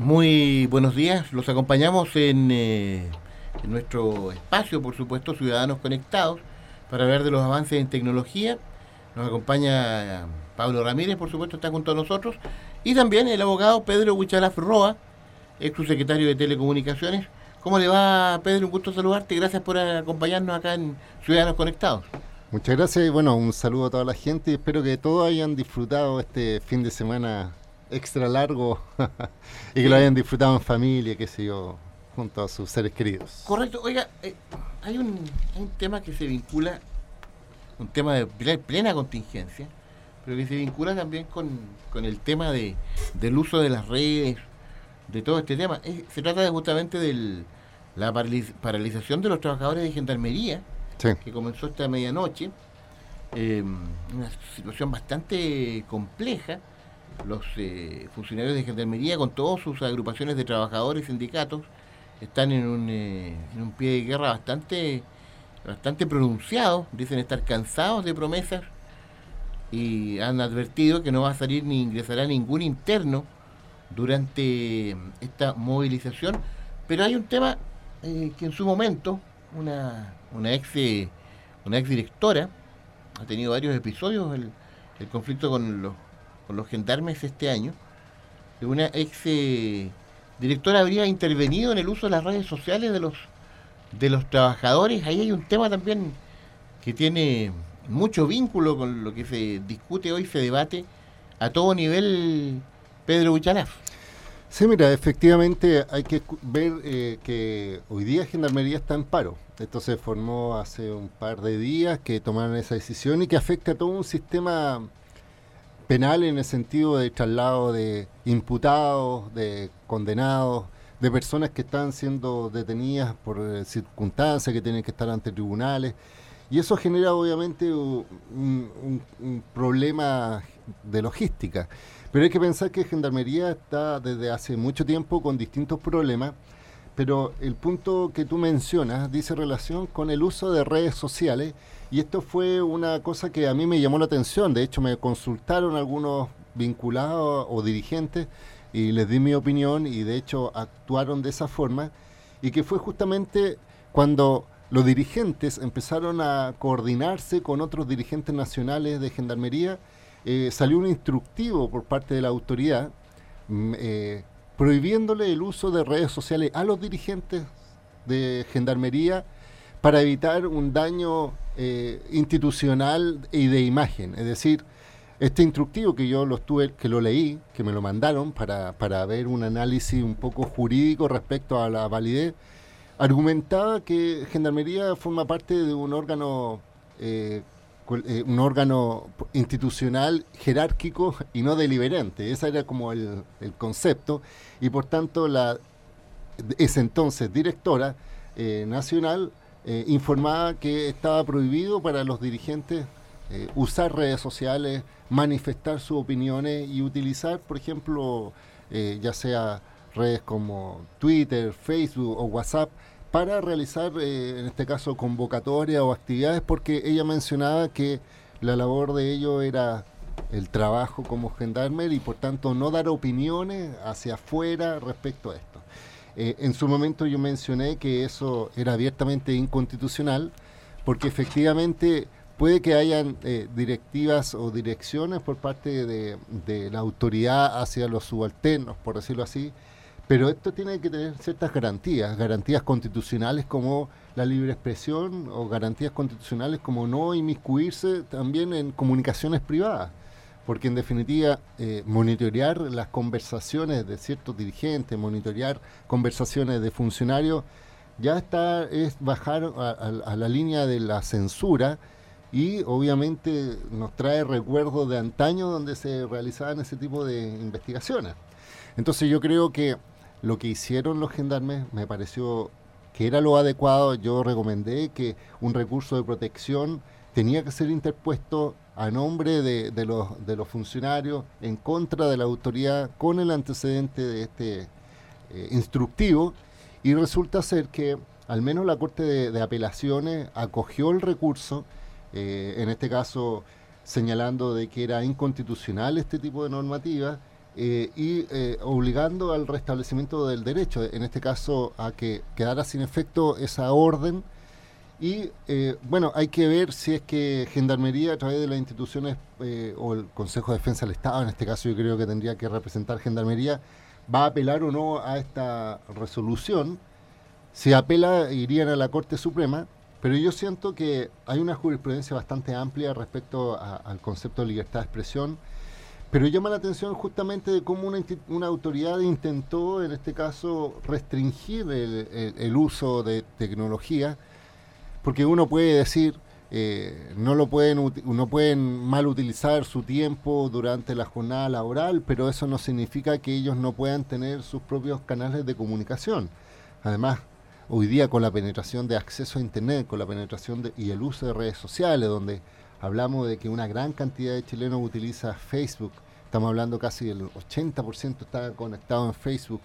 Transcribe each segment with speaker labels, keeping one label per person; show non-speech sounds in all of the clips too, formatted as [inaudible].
Speaker 1: Muy buenos días. Los acompañamos en, eh, nuestro espacio, por supuesto, Ciudadanos Conectados, para hablar de los avances en tecnología. Nos acompaña Pablo Ramírez, por supuesto, está junto a nosotros. Y también el abogado Pedro Huichalaf Roa, ex subsecretario de Telecomunicaciones. ¿Cómo le va, Pedro? Un gusto saludarte. Gracias por acompañarnos acá en Ciudadanos Conectados.
Speaker 2: Muchas gracias y bueno, un saludo a toda la gente espero que todos hayan disfrutado este fin de semana extra largo [laughs] y que lo hayan disfrutado en familia, qué sé yo, junto a sus seres queridos.
Speaker 1: Correcto. Oiga, eh, hay, un, tema que se vincula, un tema de plena contingencia, pero que se vincula también con, el tema de, del uso de las redes, de todo este tema. se trata de justamente de la paralización de los trabajadores de gendarmería, que comenzó esta medianoche. Eh, una situación bastante compleja los eh, funcionarios de Gendarmería, con todas sus agrupaciones de trabajadores y sindicatos, están en un, eh, en un pie de guerra bastante, bastante pronunciado, dicen estar cansados de promesas y han advertido que no va a salir ni ingresará ningún interno durante esta movilización. Pero hay un tema eh, que en su momento una, una, ex, una ex directora ha tenido varios episodios, el, el conflicto con los los gendarmes este año, una ex eh, directora habría intervenido en el uso de las redes sociales de los de los trabajadores. Ahí hay un tema también que tiene mucho vínculo con lo que se discute hoy, se debate a todo nivel, Pedro Buchalaf.
Speaker 2: Sí, mira, efectivamente hay que ver eh, que hoy día Gendarmería está en paro. Esto se formó hace un par de días que tomaron esa decisión y que afecta a todo un sistema penal en el sentido de traslado de imputados, de condenados, de personas que están siendo detenidas por eh, circunstancias que tienen que estar ante tribunales. Y eso genera obviamente un, problema de logística. Pero hay que pensar que Gendarmería está desde hace mucho tiempo con distintos problemas, pero el punto que tú mencionas dice relación con el uso de redes sociales y esto fue una cosa que a mí me llamó la atención. De hecho, me consultaron algunos vinculados o dirigentes y les di mi opinión y de hecho actuaron de esa forma. Y que fue justamente cuando los dirigentes empezaron a coordinarse con otros dirigentes nacionales de Gendarmería, eh, salió un instructivo por parte de la autoridad mm, eh, prohibiéndole el uso de redes sociales a los dirigentes de Gendarmería para evitar un daño eh, institucional y de imagen. Es decir, este instructivo que yo lo estuve, que lo leí, que me lo mandaron para, para ver un análisis un poco jurídico respecto a la validez, argumentaba que Gendarmería forma parte de un órgano eh, eh, un órgano institucional jerárquico y no deliberante. Ese era como el, el concepto. Y por tanto, la ese entonces directora nacional eh, informaba que estaba prohibido para los dirigentes eh, usar redes sociales, manifestar sus opiniones y utilizar, por ejemplo, eh, ya sea redes como Twitter, Facebook o WhatsApp, para realizar, en este caso, convocatorias o actividades, porque ella mencionaba que la labor de ello era el trabajo como gendarme y por tanto no dar opiniones hacia afuera respecto a esto. Eh, en su momento yo mencioné que eso era abiertamente inconstitucional porque efectivamente puede que hayan eh, directivas o direcciones por parte de, la autoridad hacia los subalternos, por decirlo así, pero esto tiene que tener ciertas garantías, garantías constitucionales como la libre expresión o garantías constitucionales como no inmiscuirse también en comunicaciones privadas porque en definitiva eh, monitorear las conversaciones de ciertos dirigentes, monitorear conversaciones de funcionarios, ya está, es bajar a, la línea de la censura y obviamente nos trae recuerdos de antaño donde se realizaban ese tipo de investigaciones. Entonces yo creo que lo que hicieron los gendarmes me pareció que era lo adecuado. Yo recomendé que un recurso de protección tenía que ser interpuesto a nombre de, los, funcionarios en contra de la autoridad con el antecedente de este eh, instructivo y resulta ser que al menos la Corte de, Apelaciones acogió el recurso, eh, en este caso señalando de que era inconstitucional este tipo de normativa eh, y eh, obligando al restablecimiento del derecho, en este caso a que quedara sin efecto esa orden. Y bueno, hay que ver si es que Gendarmería a través de las instituciones o el Consejo de Defensa del Estado, en este caso yo creo que tendría que representar Gendarmería, va a apelar o no a esta resolución. Si apela, irían a la Corte Suprema, pero yo siento que hay una jurisprudencia bastante amplia respecto al concepto de libertad de expresión, pero llama la atención justamente de cómo una, autoridad intentó, en este caso, restringir el uso de tecnología, porque uno puede decir, eh, no lo pueden no pueden mal utilizar su tiempo durante la jornada laboral, pero eso no significa que ellos no puedan tener sus propios canales de comunicación. Además, hoy día con la penetración de acceso a internet, con la penetración y el uso de redes sociales, donde hablamos de que una gran cantidad de chilenos utiliza Facebook, estamos hablando casi del 80% está conectado en Facebook,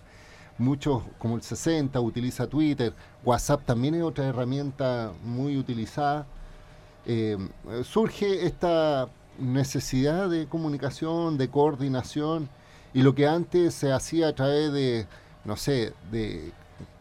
Speaker 2: muchos como el 60 utiliza Twitter, WhatsApp también es otra herramienta muy utilizada. Eh, surge esta necesidad de comunicación, de coordinación, y lo que antes se hacía a través de, no sé, de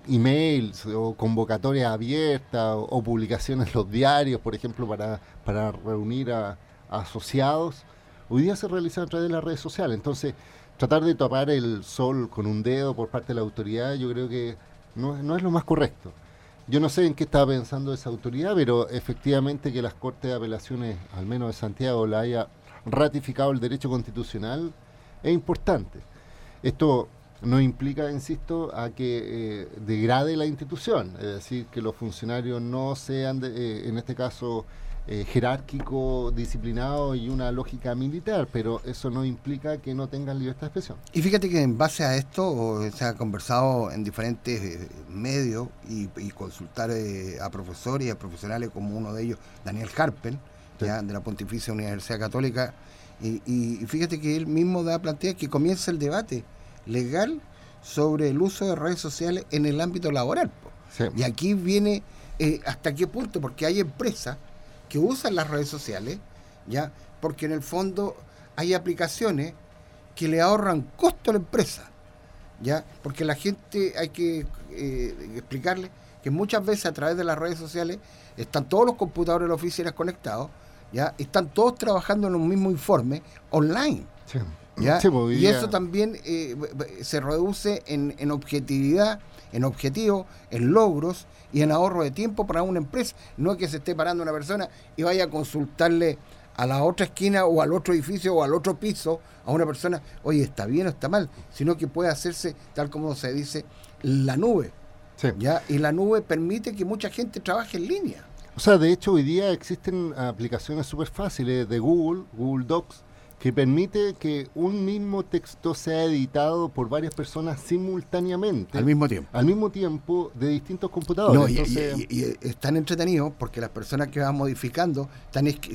Speaker 2: emails o convocatorias abiertas o, publicaciones en los diarios, por ejemplo, para, para reunir a, asociados, hoy día se realiza a través de las redes sociales. Entonces, tratar de tapar el sol con un dedo por parte de la autoridad, yo creo que no, no es lo más correcto. Yo no sé en qué estaba pensando esa autoridad, pero efectivamente que las Cortes de Apelaciones, al menos de Santiago, la haya ratificado el derecho constitucional es importante. Esto no implica, insisto, a que eh, degrade la institución, es decir, que los funcionarios no sean, eh, en este caso, eh, jerárquico, disciplinado y una lógica militar, pero eso no implica que no tengan libertad de expresión.
Speaker 3: Y fíjate que en base a esto se ha conversado en diferentes eh, medios y, consultar eh, a profesores y a profesionales como uno de ellos, Daniel Harpen, de la Pontificia Universidad Católica, y, fíjate que él mismo da plantea que comienza el debate legal sobre el uso de redes sociales en el ámbito laboral. Y aquí viene hasta qué punto, porque hay empresas que usan las redes sociales, ¿ya? Porque en el fondo hay aplicaciones que le ahorran costo a la empresa, ¿ya? Porque la gente hay que eh, explicarle que muchas veces a través de las redes sociales están todos los computadores de las oficinas conectados, ¿ya? Están todos trabajando en un mismo informe online. ¿Ya? Pues, y eso también eh, se reduce en, en objetividad, en objetivo, en logros y en ahorro de tiempo para una empresa. No es que se esté parando una persona y vaya a consultarle a la otra esquina o al otro edificio o al otro piso a una persona, oye, está bien o está mal, sino que puede hacerse, tal como se dice, la nube. ¿ya? Y la nube permite que mucha gente trabaje en línea.
Speaker 2: O sea, de hecho, hoy día existen aplicaciones súper fáciles de Google, Google Docs, que permite que un mismo texto sea editado por varias personas simultáneamente.
Speaker 3: Al mismo tiempo.
Speaker 2: Al mismo tiempo de distintos computadores.
Speaker 3: y, es tan entretenido porque las personas que van modificando,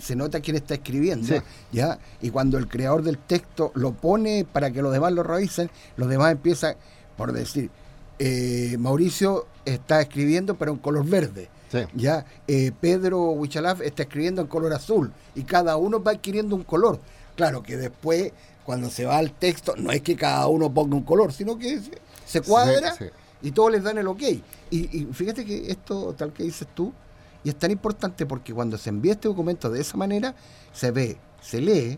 Speaker 3: se nota quién está escribiendo, ¿ya? Y cuando el creador del texto lo pone para que los demás lo revisen, los demás empiezan, por decir, eh, Mauricio está escribiendo pero en color verde. Ya eh, Pedro Huichalaf está escribiendo en color azul y cada uno va adquiriendo un color. Claro que después, cuando se va al texto, no es que cada uno ponga un color, sino que se, cuadra y todos les dan el ok. Y, fíjate que esto, tal que dices tú, y es tan importante porque cuando se envía este documento de esa manera, se ve, se lee,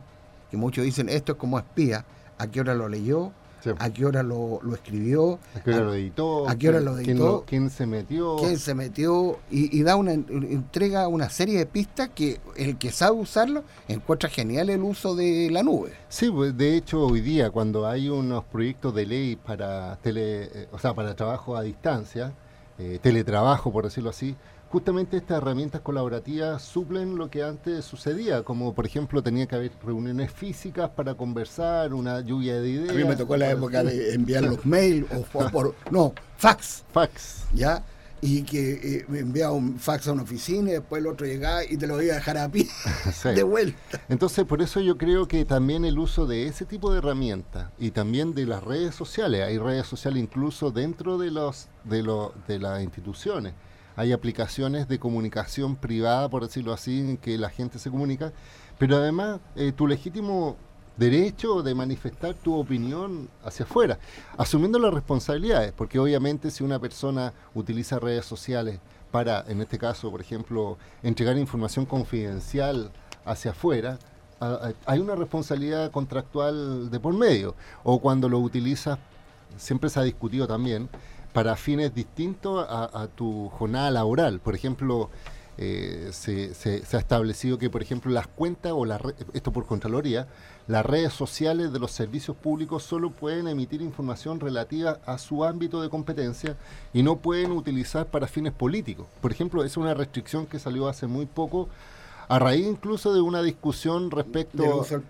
Speaker 3: que muchos dicen esto es como espía, a qué hora lo leyó, a qué hora lo, escribió,
Speaker 2: a qué hora lo editó,
Speaker 3: a qué hora lo editó,
Speaker 2: quién, se metió,
Speaker 3: quién se metió y, da una entrega una serie de pistas que el que sabe usarlo encuentra genial el uso de la nube.
Speaker 2: Sí, pues, de hecho hoy día cuando hay unos proyectos de ley para tele, eh, o sea, para trabajo a distancia, eh, teletrabajo por decirlo así, justamente estas herramientas colaborativas suplen lo que antes sucedía, como por ejemplo tenía que haber reuniones físicas para conversar, una lluvia de ideas.
Speaker 3: A mí me tocó la época de [laughs] enviar los mails o, por, no, fax.
Speaker 2: Fax.
Speaker 3: ¿Ya? y que eh, me enviaba un fax a una oficina y después el otro llegaba y te lo iba a dejar a pie [laughs] de vuelta.
Speaker 2: Entonces, por eso yo creo que también el uso de ese tipo de herramientas y también de las redes sociales, hay redes sociales incluso dentro de los de, de las instituciones. Hay aplicaciones de comunicación privada, por decirlo así, en que la gente se comunica, pero además eh, tu legítimo derecho de manifestar tu opinión hacia afuera, asumiendo las responsabilidades, porque obviamente si una persona utiliza redes sociales para, en este caso, por ejemplo, entregar información confidencial hacia afuera, hay una responsabilidad contractual de por medio, o cuando lo utilizas, siempre se ha discutido también, para fines distintos a, a tu jornada laboral. Por ejemplo, eh, se, ha establecido que, por ejemplo, las cuentas o la esto por Contraloría, las redes sociales de los servicios públicos solo pueden emitir información relativa a su ámbito de competencia y no pueden utilizar para fines políticos. Por ejemplo, es una restricción que salió hace muy poco a raíz incluso de una discusión respecto
Speaker 3: uso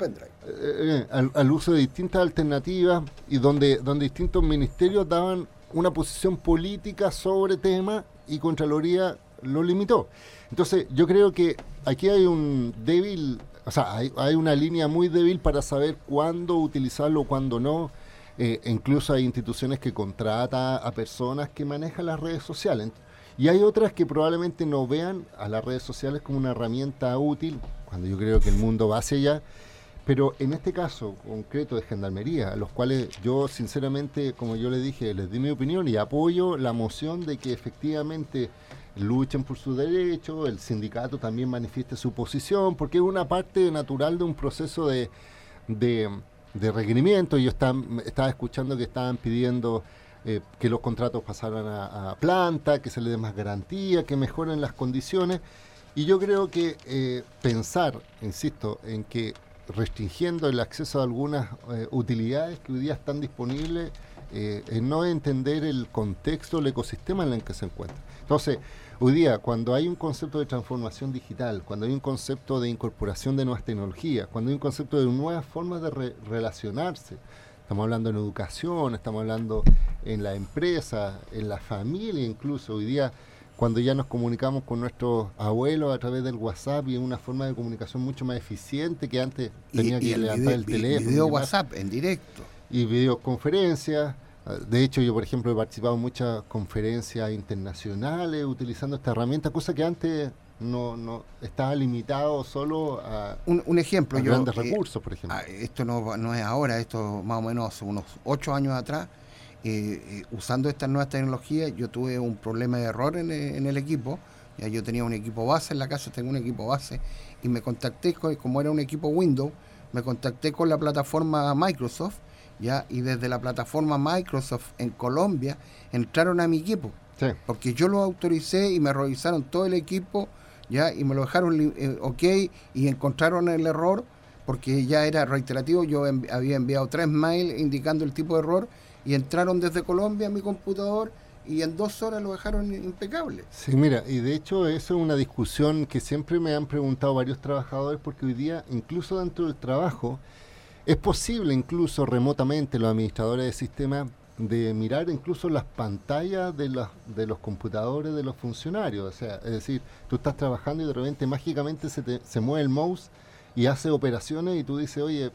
Speaker 2: eh, al, al, uso de distintas alternativas y donde, donde distintos ministerios daban una posición política sobre tema y Contraloría lo limitó. Entonces, yo creo que aquí hay un débil, o sea, hay, una línea muy débil para saber cuándo utilizarlo, cuándo no. Eh, incluso hay instituciones que contratan a personas que manejan las redes sociales. Y hay otras que probablemente no vean a las redes sociales como una herramienta útil, cuando yo creo que el mundo va hacia allá. Pero en este caso concreto de Gendarmería, a los cuales yo sinceramente, como yo le dije, les di mi opinión y apoyo la moción de que efectivamente luchen por su derecho, el sindicato también manifieste su posición, porque es una parte natural de un proceso de, de, requerimiento. Yo estaba escuchando que estaban pidiendo eh, que los contratos pasaran a, planta, que se le dé más garantía, que mejoren las condiciones. Y yo creo que eh, pensar, insisto, en que restringiendo el acceso a algunas eh, utilidades que hoy día están disponibles, en no entender el contexto, el ecosistema en el que se encuentra. Entonces, hoy día, cuando hay un concepto de transformación digital, cuando hay un concepto de incorporación de nuevas tecnologías, cuando hay un concepto de nuevas formas de relacionarse, estamos hablando en educación, estamos hablando en la empresa, en la familia incluso, hoy día cuando ya nos comunicamos con nuestros abuelos a través del WhatsApp y en una forma de comunicación mucho más eficiente que antes tenía que levantar el teléfono.
Speaker 3: Video WhatsApp en directo.
Speaker 2: Y videoconferencias. De hecho, yo, por ejemplo, he participado en muchas conferencias internacionales utilizando esta herramienta, cosa que antes no, no estaba limitado solo a,
Speaker 3: un, ejemplo,
Speaker 2: grandes eh, recursos, por ejemplo. Ah,
Speaker 3: esto no, no es ahora, esto más o menos hace unos ocho años atrás, eh, eh, usando estas nuevas tecnologías, yo tuve un problema de error en, en, el equipo. Ya yo tenía un equipo base en la casa, tengo un equipo base, y me contacté, con, como era un equipo Windows, me contacté con la plataforma Microsoft ¿ya? Y desde la plataforma Microsoft en Colombia entraron a mi equipo. Porque yo lo autoricé y me revisaron todo el equipo, ¿ya? Y me lo dejaron eh, ok y encontraron el error porque ya era reiterativo. Yo había enviado tres mails indicando el tipo de error y entraron desde Colombia a mi computador y en dos horas lo dejaron impecable.
Speaker 2: Sí, mira, y de hecho eso es una discusión que siempre me han preguntado varios trabajadores porque hoy día, incluso dentro del trabajo, es posible incluso remotamente los administradores de sistemas de mirar incluso las pantallas de, los, de los computadores de los funcionarios. O sea, es decir, tú estás trabajando y de repente mágicamente se, te, se mueve el mouse y hace operaciones y tú dices, oye,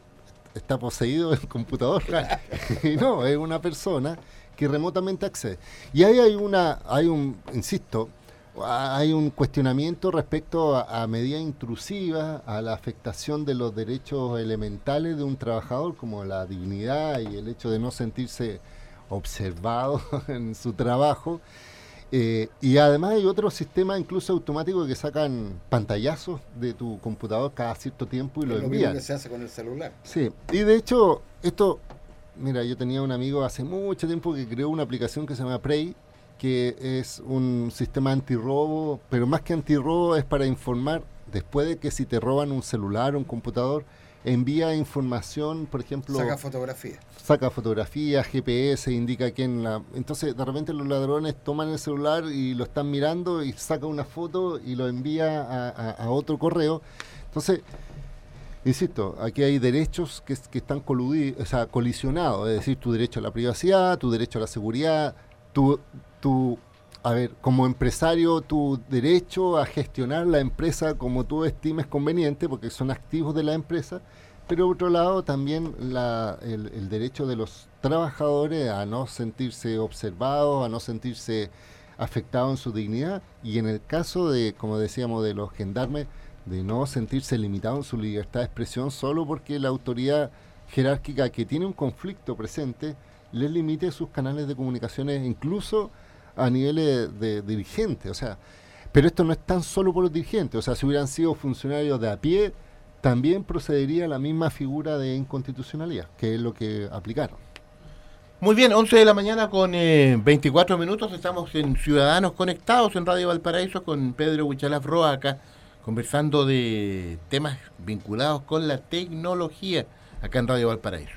Speaker 2: está poseído el computador. [laughs] y no, es una persona que remotamente accede. Y ahí hay una, hay un, insisto, hay un cuestionamiento respecto a, medida intrusiva a la afectación de los derechos elementales de un trabajador, como la dignidad y el hecho de no sentirse observado [laughs] en su trabajo. Eh, y además hay otros sistemas incluso automáticos que sacan pantallazos de tu computador cada cierto tiempo y lo, envían.
Speaker 3: Lo que se hace con el celular.
Speaker 2: Sí, y de hecho, esto, mira, yo tenía un amigo hace mucho tiempo que creó una aplicación que se llama Prey, que es un sistema antirrobo, pero más que antirrobo es para informar después de que si te roban un celular o un computador, envía información, por ejemplo...
Speaker 3: Saca fotografías.
Speaker 2: Saca fotografías, GPS, indica quién la... Entonces, de repente los ladrones toman el celular y lo están mirando y saca una foto y lo envía a, otro correo. Entonces, insisto, aquí hay derechos que, están coludidos, o sea, colisionados, es decir, tu derecho a la privacidad, tu derecho a la seguridad, tu, tu a ver, como empresario, tu derecho a gestionar la empresa como tú estimes conveniente, porque son activos de la empresa, pero por otro lado también el, derecho de los trabajadores a no sentirse observados, a no sentirse afectados en su dignidad, y en el caso de, como decíamos, de los gendarmes, de no sentirse limitados en su libertad de expresión solo porque la autoridad jerárquica que tiene un conflicto presente les limite sus canales de comunicaciones, incluso a niveles de, dirigentes, o sea, pero esto no es tan solo por los dirigentes, o sea, si hubieran sido funcionarios de a pie, también procedería la misma figura de inconstitucionalidad, que es lo que aplicaron.
Speaker 4: Muy bien, 11 de la mañana con 24 eh, minutos, estamos en Ciudadanos Conectados en Radio Valparaíso con Pedro Huichalaf Roa acá, conversando de temas vinculados con la tecnología acá en Radio Valparaíso.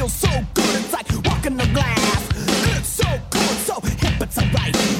Speaker 5: feels so good, it's like walking the
Speaker 6: glass. It's so
Speaker 7: good, so hip, it's alright.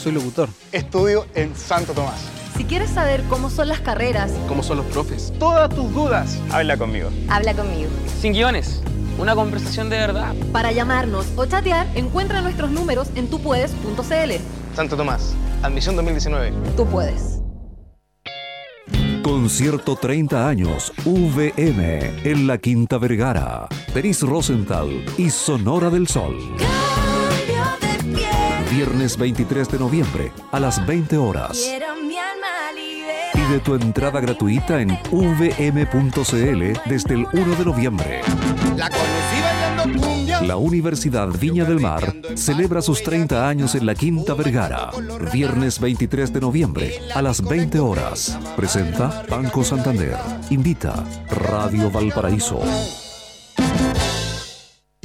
Speaker 7: Soy locutor.
Speaker 8: Estudio en Santo Tomás.
Speaker 6: Si quieres saber cómo son las carreras,
Speaker 7: cómo son los profes,
Speaker 8: todas tus dudas,
Speaker 7: habla conmigo.
Speaker 6: Habla conmigo.
Speaker 7: Sin guiones. Una conversación de verdad.
Speaker 6: Para llamarnos o chatear, encuentra nuestros números en tupuedes.cl.
Speaker 8: Santo Tomás, admisión 2019.
Speaker 6: Tú puedes.
Speaker 9: Concierto 30 años, VM, en la Quinta Vergara. Denis Rosenthal y Sonora del Sol. Viernes 23 de noviembre a las 20 horas. Pide tu entrada gratuita en vm.cl desde el 1 de noviembre. La Universidad Viña del Mar celebra sus 30 años en la Quinta Vergara. Viernes 23 de noviembre a las 20 horas. Presenta Banco Santander. Invita Radio Valparaíso.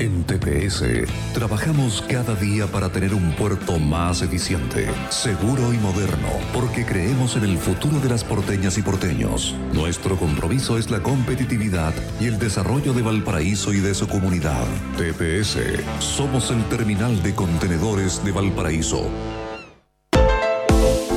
Speaker 9: En TPS trabajamos cada día para tener un puerto más eficiente, seguro y moderno, porque creemos en el futuro de las porteñas y porteños. Nuestro compromiso es la competitividad y el desarrollo de Valparaíso y de su comunidad. TPS, somos el terminal de contenedores de Valparaíso.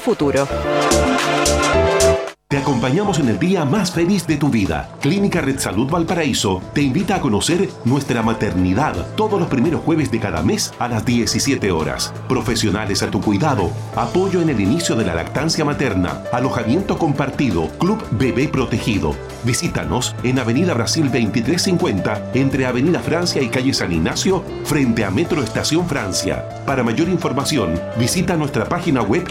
Speaker 10: futuro.
Speaker 11: Acompañamos en el día más feliz de tu vida. Clínica Red Salud Valparaíso te invita a conocer nuestra maternidad todos los primeros jueves de cada mes a las 17 horas. Profesionales a tu cuidado, apoyo en el inicio de la lactancia materna, alojamiento compartido, Club Bebé Protegido. Visítanos en Avenida Brasil 2350 entre Avenida Francia y Calle San Ignacio frente a Metro Estación Francia. Para mayor información, visita nuestra página web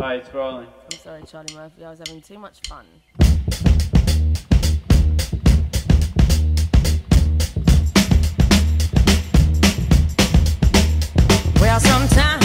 Speaker 12: Hi, it's rolling. I'm sorry, Charlie Murphy. I was having too much fun.
Speaker 13: Well, sometimes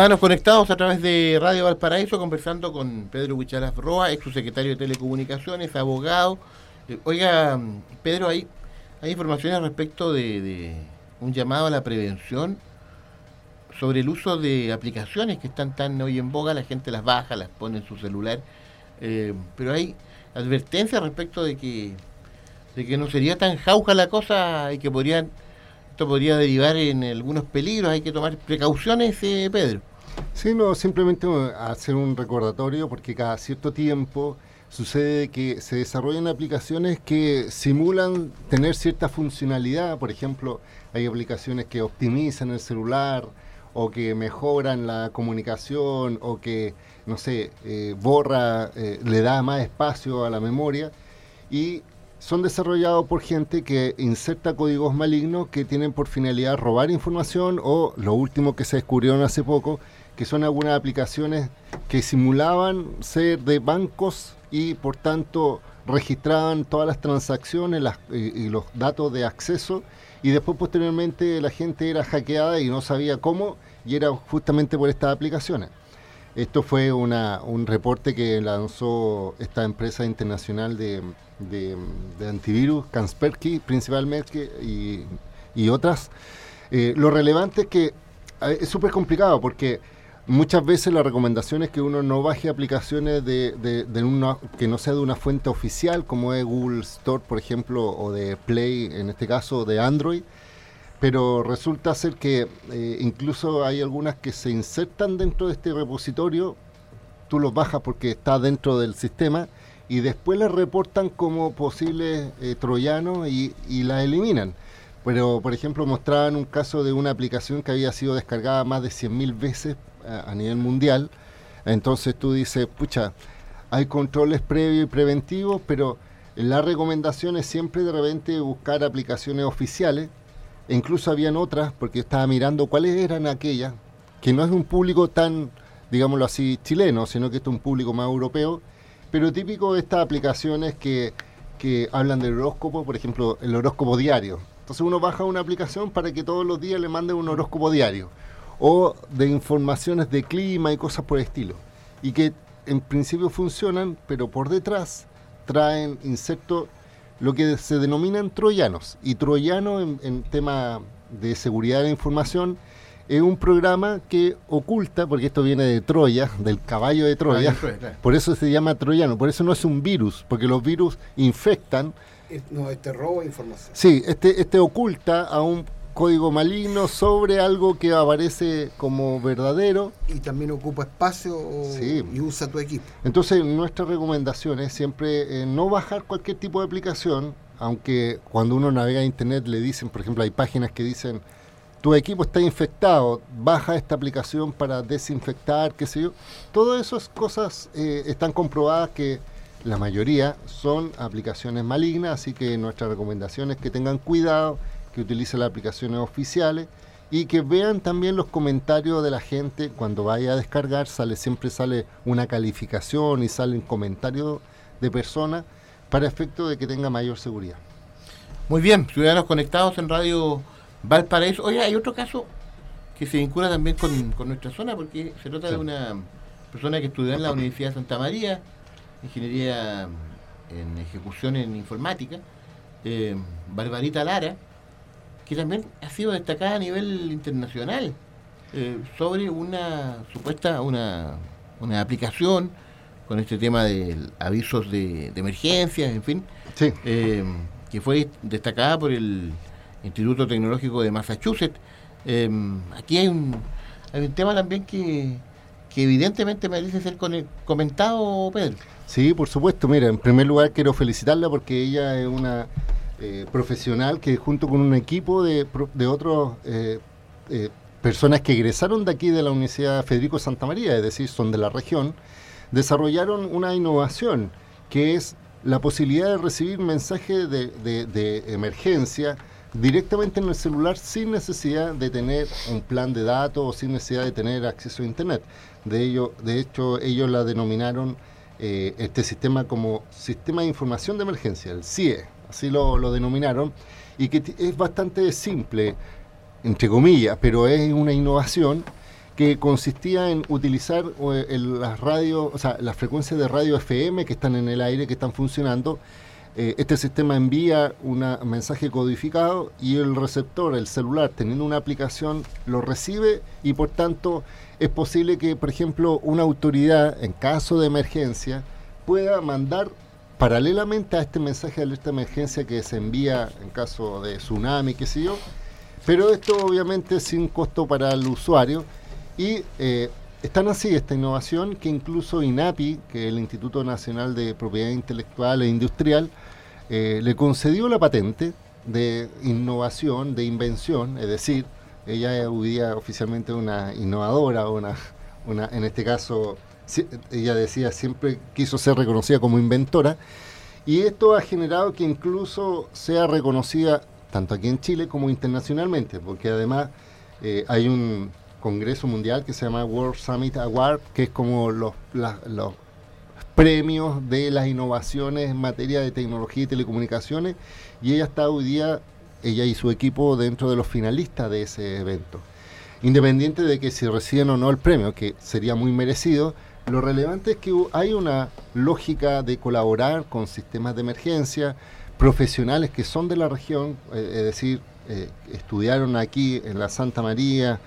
Speaker 1: Ciudadanos conectados a través de Radio Valparaíso, conversando con Pedro Huicharas Roa, ex subsecretario de Telecomunicaciones, abogado. Eh, oiga, Pedro, hay, hay informaciones respecto de, de un llamado a la prevención sobre el uso de aplicaciones que están tan hoy en boga, la gente las baja, las pone en su celular, eh, pero hay advertencias respecto de que de que no sería tan jauja la cosa y que podrían esto podría derivar en algunos peligros, hay que tomar precauciones, eh, Pedro.
Speaker 2: Sí, no, simplemente hacer un recordatorio porque cada cierto tiempo sucede que se desarrollan aplicaciones que simulan tener cierta funcionalidad. Por ejemplo, hay aplicaciones que optimizan el celular o que mejoran la comunicación o que, no sé, eh, borra, eh, le da más espacio a la memoria. Y son desarrollados por gente que inserta códigos malignos que tienen por finalidad robar información o lo último que se descubrieron hace poco, que son algunas aplicaciones que simulaban ser de bancos y por tanto registraban todas las transacciones las, y, los datos de acceso y después posteriormente la gente era hackeada y no sabía cómo y era justamente por estas aplicaciones. Esto fue un reporte que lanzó esta empresa internacional de, antivirus, Kaspersky principalmente, y, y otras. Eh, lo relevante es que eh, es súper complicado porque muchas veces la recomendación es que uno no baje aplicaciones de, de, de una, que no sea de una fuente oficial, como es Google Store, por ejemplo, o de Play, en este caso de Android, pero resulta ser que eh, incluso hay algunas que se insertan dentro de este repositorio, tú los bajas porque está dentro del sistema y después las reportan como posibles eh, troyanos y, y las eliminan. Pero, por ejemplo, mostraban un caso de una aplicación que había sido descargada más de 100.000 veces a, nivel mundial. Entonces tú dices, pucha, hay controles previos y preventivos, pero la recomendación es siempre de repente buscar aplicaciones oficiales. E incluso habían otras, porque estaba mirando cuáles eran aquellas, que no es un público tan, digámoslo así, chileno, sino que es un público más europeo. Pero típico de estas aplicaciones que, que hablan del horóscopo, por ejemplo, el horóscopo diario. Entonces uno baja una aplicación para que todos los días le manden un horóscopo diario o de informaciones de clima y cosas por el estilo. Y que en principio funcionan, pero por detrás traen insertos lo que se denominan troyanos. Y troyano en, en tema de seguridad de la información es un programa que oculta, porque esto viene de Troya, del caballo de Troya,
Speaker 1: claro.
Speaker 2: por eso se llama troyano, por eso no es un virus, porque los virus infectan.
Speaker 3: No, este robo de información.
Speaker 2: Sí, este, este oculta a un código maligno sobre algo que aparece como verdadero.
Speaker 3: Y también ocupa espacio
Speaker 2: Sí.
Speaker 3: y usa tu equipo.
Speaker 2: Entonces, nuestra recomendación es siempre eh, no bajar cualquier tipo de aplicación, aunque cuando uno navega a internet le dicen, por ejemplo, hay páginas que dicen, tu equipo está infectado, baja esta aplicación para desinfectar, qué sé yo. Todas esas cosas eh, están comprobadas que la mayoría son aplicaciones malignas, así que nuestra recomendación es que tengan cuidado, que utilicen las aplicaciones oficiales y que vean también los comentarios de la gente cuando vaya a descargar, sale siempre sale una calificación y salen comentarios de personas para efecto de que tenga mayor seguridad.
Speaker 1: Muy bien, ciudadanos conectados en Radio Valparaíso. Oye, hay otro caso que se vincula también con, con nuestra zona, porque se trata de una persona que estudió en la Universidad de Santa María, ingeniería en ejecución en informática, eh, Barbarita Lara, que también ha sido destacada a nivel internacional eh, sobre una supuesta, una, una aplicación con este tema de avisos de, de emergencias, en fin, eh, que fue destacada por el Instituto Tecnológico de Massachusetts. Eh, aquí hay un, hay un tema también que, que evidentemente merece ser con- comentado, Pedro.
Speaker 2: Sí, por supuesto. Mira, en primer lugar quiero felicitarla porque ella es una eh, profesional que junto con un equipo de, de otros eh, eh, personas que egresaron de aquí de la Universidad Federico Santa María, es decir, son de la región, desarrollaron una innovación que es la posibilidad de recibir mensajes de, de- de emergencia directamente en el celular sin necesidad de tener un plan de datos o sin necesidad de tener acceso a internet. De ello, de hecho, ellos la denominaron este sistema como Sistema de Información de Emergencia, el CIE, así lo, lo denominaron, y que es bastante simple, entre comillas, pero es una innovación que consistía en utilizar eh, las radios, o sea, las frecuencias de radio FM que están en el aire, que están funcionando. Eh, este sistema envía un mensaje codificado y el receptor, el celular, teniendo una aplicación, lo recibe y por tanto es posible que, por ejemplo, una autoridad, en caso de emergencia, pueda mandar paralelamente a este mensaje de alerta de emergencia que se envía en caso de tsunami, qué sé yo, pero esto obviamente sin costo para el usuario. Y eh, están así esta innovación que incluso INAPI, que es el Instituto Nacional de Propiedad Intelectual e Industrial, eh, le concedió la patente de innovación, de invención, es decir, ella es hoy día oficialmente una innovadora, una, una, en este caso, ella decía, siempre quiso ser reconocida como inventora, y esto ha generado que incluso sea reconocida tanto aquí en Chile como internacionalmente, porque además eh, hay un congreso mundial que se llama World Summit Award, que es como los, los premios de las innovaciones en materia de tecnología y telecomunicaciones, y ella está hoy día, ella y su equipo, dentro de los finalistas de ese evento. Independiente de que si reciben o no el premio, que sería muy merecido, lo relevante es que hay una lógica de colaborar con sistemas de emergencia, profesionales que son de la región, eh, es decir, eh, estudiaron aquí en la Santa María,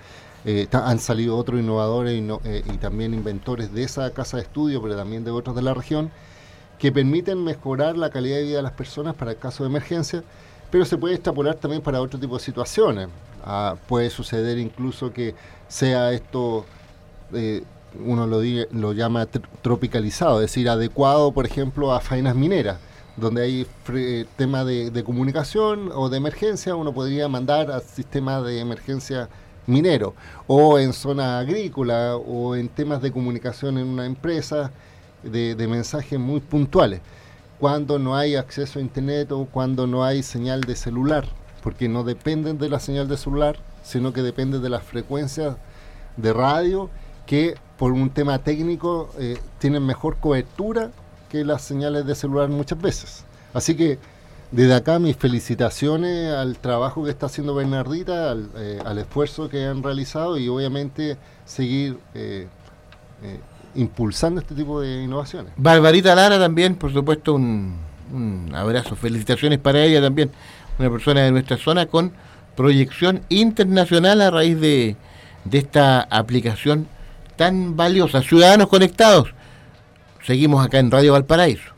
Speaker 2: eh, han salido otros innovadores y, también inventores de esa casa de estudio, pero también de otros de la región, que permiten mejorar la calidad de vida de las personas para el caso de emergencia, pero se puede extrapolar también para otro tipo de situaciones. Ah, puede suceder incluso que sea esto, uno lo, di- lo llama tr- tropicalizado, es decir, adecuado, por ejemplo, a faenas mineras, donde hay tema de, de comunicación o de emergencia, uno podría mandar al sistema de emergencia minero, o en zona agrícola, o en temas de comunicación en una empresa, de, de mensajes muy puntuales, cuando no hay acceso a internet o cuando no hay señal de celular, porque no dependen de la señal de celular, sino que dependen de las frecuencias de radio que por un tema técnico eh, tienen mejor cobertura que las señales de celular muchas veces. Así que desde acá mis felicitaciones al trabajo que está haciendo Bernardita, al, eh, al esfuerzo que han realizado y obviamente seguir eh, impulsando este tipo de innovaciones.
Speaker 14: Barbarita Lara también, por supuesto, un, abrazo. Felicitaciones para ella también, una persona de nuestra zona con proyección internacional a raíz de esta aplicación tan valiosa. Ciudadanos conectados. Seguimos acá en Radio Valparaíso.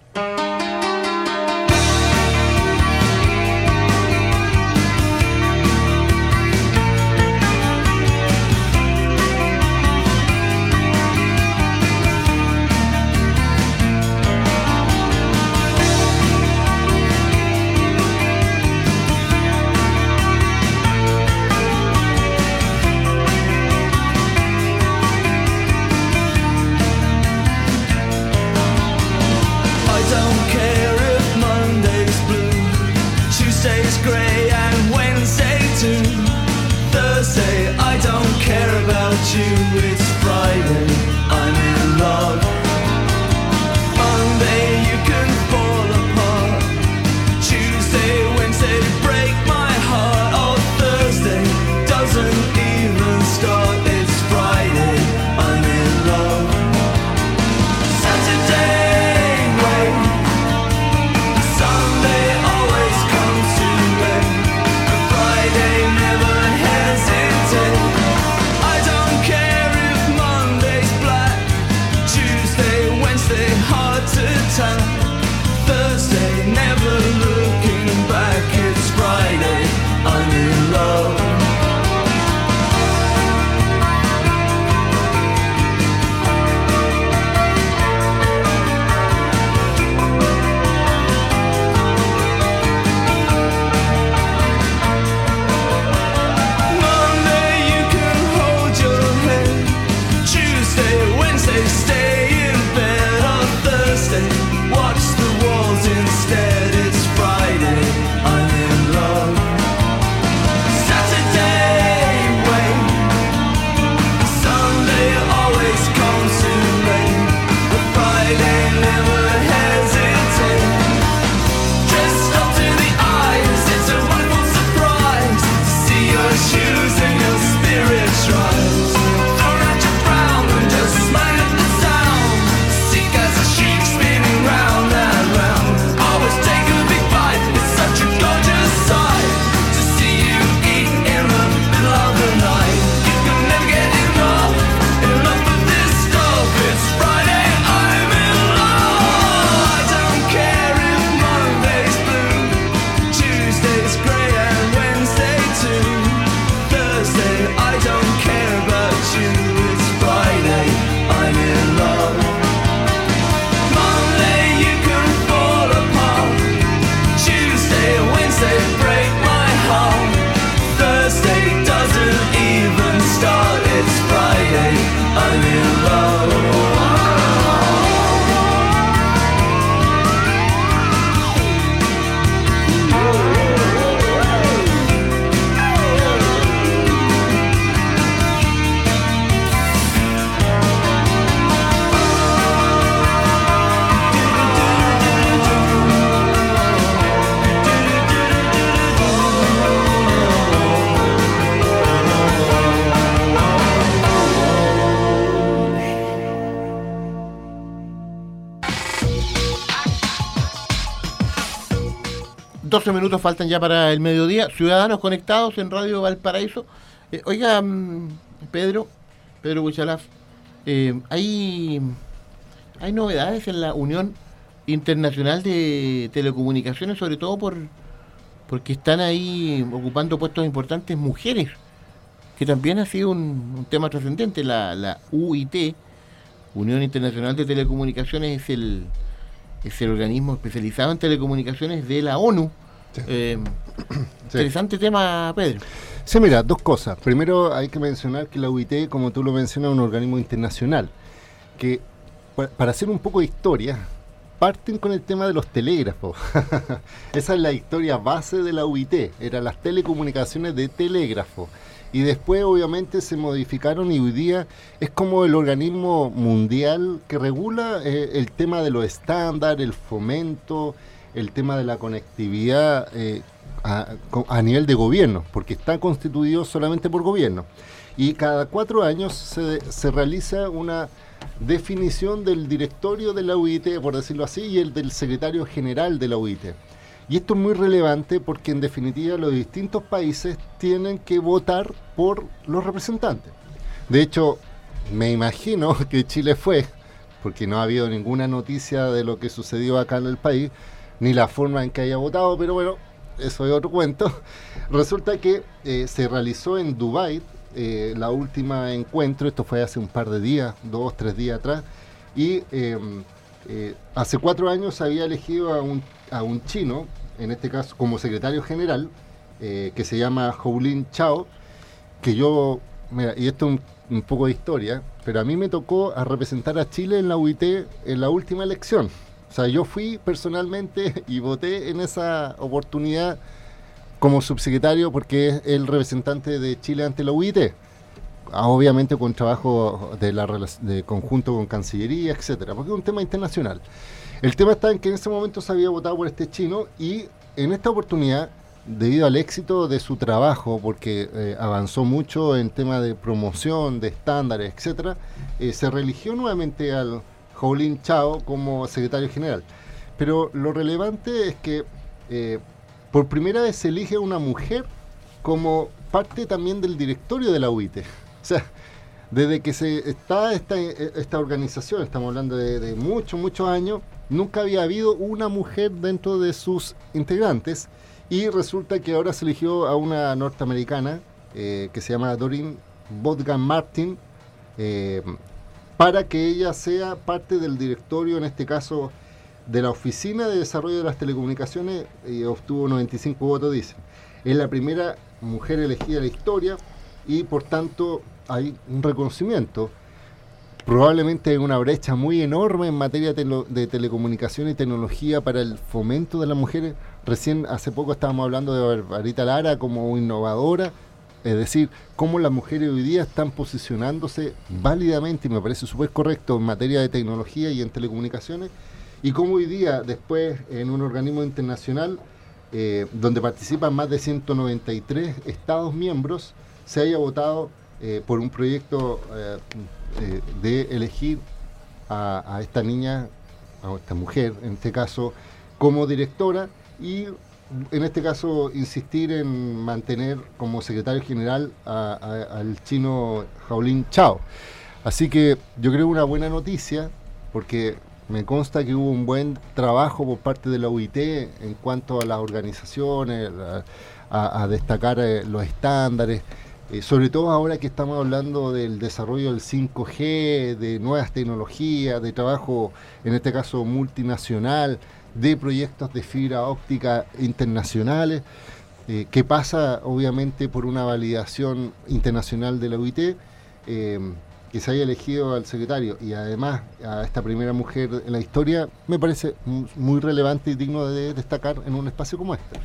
Speaker 14: Minutos faltan ya para el mediodía. Ciudadanos conectados en Radio Valparaíso. Eh, oiga, mm, Pedro, Pedro Huichalaf, eh, hay, hay novedades en la Unión Internacional de Telecomunicaciones, sobre todo por porque están ahí ocupando puestos importantes mujeres, que también ha sido un, un tema trascendente. La, la UIT, Unión Internacional de Telecomunicaciones, es el, es el organismo especializado en telecomunicaciones de la ONU. Eh, Interesante tema, Pedro.
Speaker 2: Sí, mira, dos cosas. Primero hay que mencionar que la UIT, como tú lo mencionas, es un organismo internacional que, pa- para hacer un poco de historia, parten con el tema de los telégrafos. [laughs] Esa es la historia base de la UIT, eran las telecomunicaciones de telégrafo. Y después obviamente se modificaron y hoy día es como el organismo mundial que regula eh, el tema de los estándares, el fomento, el tema de la conectividad eh, a, nivel de gobierno, porque está constituido solamente por gobierno. Y cada cuatro años se, se realiza una definición del directorio de la UIT, por decirlo así, y el del secretario general de la UIT. Y esto es muy relevante porque en definitiva los distintos países tienen que votar por los representantes. De hecho, me imagino [laughs] que Chile fue, porque no ha habido ninguna noticia de lo que sucedió acá en el país, ni la forma en que haya votado, pero bueno, eso es otro cuento. [laughs] Resulta que eh, se realizó en Dubái eh, la última encuentro, esto fue hace un par de días, dos, tres días atrás, y eh, eh, hace cuatro años había elegido a un, a un chino, en este caso como secretario general, que se llama Houlin Chao, que yo, mira, y esto es un, un poco de historia, pero a mí me tocó a representar a Chile en la UIT en la última elección. Sea, yo fui personalmente [laughs] y voté en esa oportunidad como subsecretario porque es el representante de Chile ante la UIT. Ah, Obviamente con trabajo de, la, de conjunto con Cancillería, etcétera, porque es un tema internacional. El tema está en que en ese momento se había votado por este chino y en esta oportunidad, debido al éxito de su trabajo, porque eh, avanzó mucho en tema de promoción, de estándares, etcétera, eh, se religió nuevamente al Howlin Chao como secretario general. Pero lo relevante es que eh, por primera vez se elige una mujer como parte también del directorio de la UIT. [laughs] O sea, desde que se está esta, esta organización, estamos hablando de, de muchos, muchos años, nunca había habido una mujer dentro de sus integrantes y resulta que ahora se eligió a una norteamericana eh, que se llama Doreen Bodgan Martin eh, para que ella sea parte del directorio, en este caso de la Oficina de Desarrollo de las Telecomunicaciones, y obtuvo 95 votos, dicen. Es la primera mujer elegida en la historia y por tanto hay un reconocimiento. Probablemente hay una brecha muy enorme en materia de telecomunicación y tecnología para el fomento de las mujeres. Recién hace poco estábamos hablando de Barbarita Lara como innovadora, es decir, cómo las mujeres hoy día están posicionándose válidamente, y me parece súper correcto, en materia de tecnología y en telecomunicaciones, y cómo hoy día, después, en un organismo internacional, eh, donde participan más de 193 Estados miembros, se haya votado eh, por un proyecto eh, de elegir a, a esta niña, a esta mujer, en este caso, como directora y en este caso insistir en mantener como secretario general a- al chino Jaolin Chao. Así que yo creo una buena noticia porque me consta que hubo un buen trabajo por parte de la UIT en cuanto a las organizaciones, a destacar eh, los estándares, eh, sobre todo ahora que estamos hablando del desarrollo del 5G, de nuevas tecnologías, de trabajo, en este caso multinacional, de proyectos de fibra óptica internacionales, eh, que pasa obviamente por una validación internacional de la UIT, eh, que se haya elegido al secretario y además a esta primera mujer en la historia, me parece mu- muy relevante y digno de destacar en un espacio como este.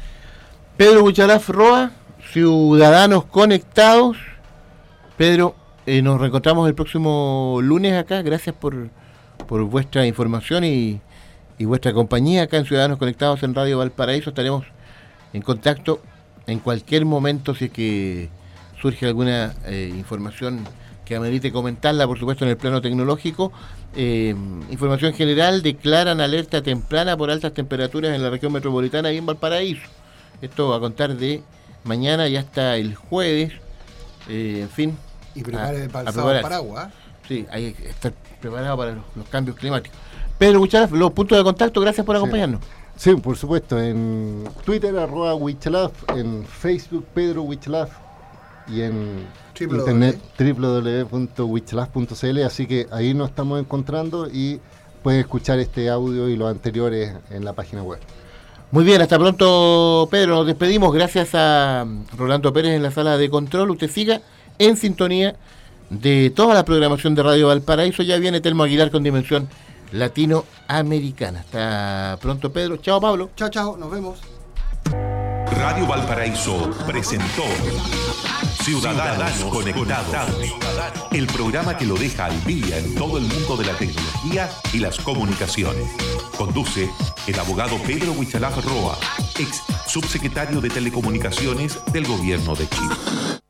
Speaker 1: Pedro Buchalaf Roa, Ciudadanos Conectados. Pedro, eh, nos reencontramos el próximo lunes acá. Gracias por, por vuestra información y, y vuestra compañía acá en Ciudadanos Conectados en Radio Valparaíso. Estaremos en contacto en cualquier momento si es que surge alguna eh, información que amerite comentarla, por supuesto, en el plano tecnológico. Eh, información general, declaran alerta temprana por altas temperaturas en la región metropolitana y en Valparaíso. Esto va a contar de mañana y hasta el jueves. Eh, en fin.
Speaker 3: Y prepare
Speaker 1: a-
Speaker 3: para
Speaker 1: a
Speaker 3: el paraguas.
Speaker 1: Sí, hay que estar preparado para los, los cambios climáticos. Pedro Buchalaf, los puntos de contacto, gracias por acompañarnos.
Speaker 2: Sí, por supuesto, en Twitter arroba Wichalaf, en Facebook Pedro Wichalaf y en
Speaker 3: Triple
Speaker 2: internet www.wichalaf.cl, así que ahí nos estamos encontrando y pueden escuchar este audio y los anteriores en la página web.
Speaker 1: Muy bien, hasta pronto, Pedro. Nos despedimos. Gracias a mm, Rolando Pérez en la sala de control. Usted siga en sintonía de toda la programación de Radio Valparaíso. Ya viene Telmo Aguilar con dimensión latinoamericana. Hasta pronto, Pedro. Chao, Pablo.
Speaker 3: Chao, chao. Nos vemos.
Speaker 11: Radio Valparaíso presentó Ciudadanos, Conectados, el programa que lo deja al día en todo el mundo de la tecnología y las comunicaciones. Conduce el abogado Pedro Huichalaf Roa, ex subsecretario de Telecomunicaciones del Gobierno de Chile.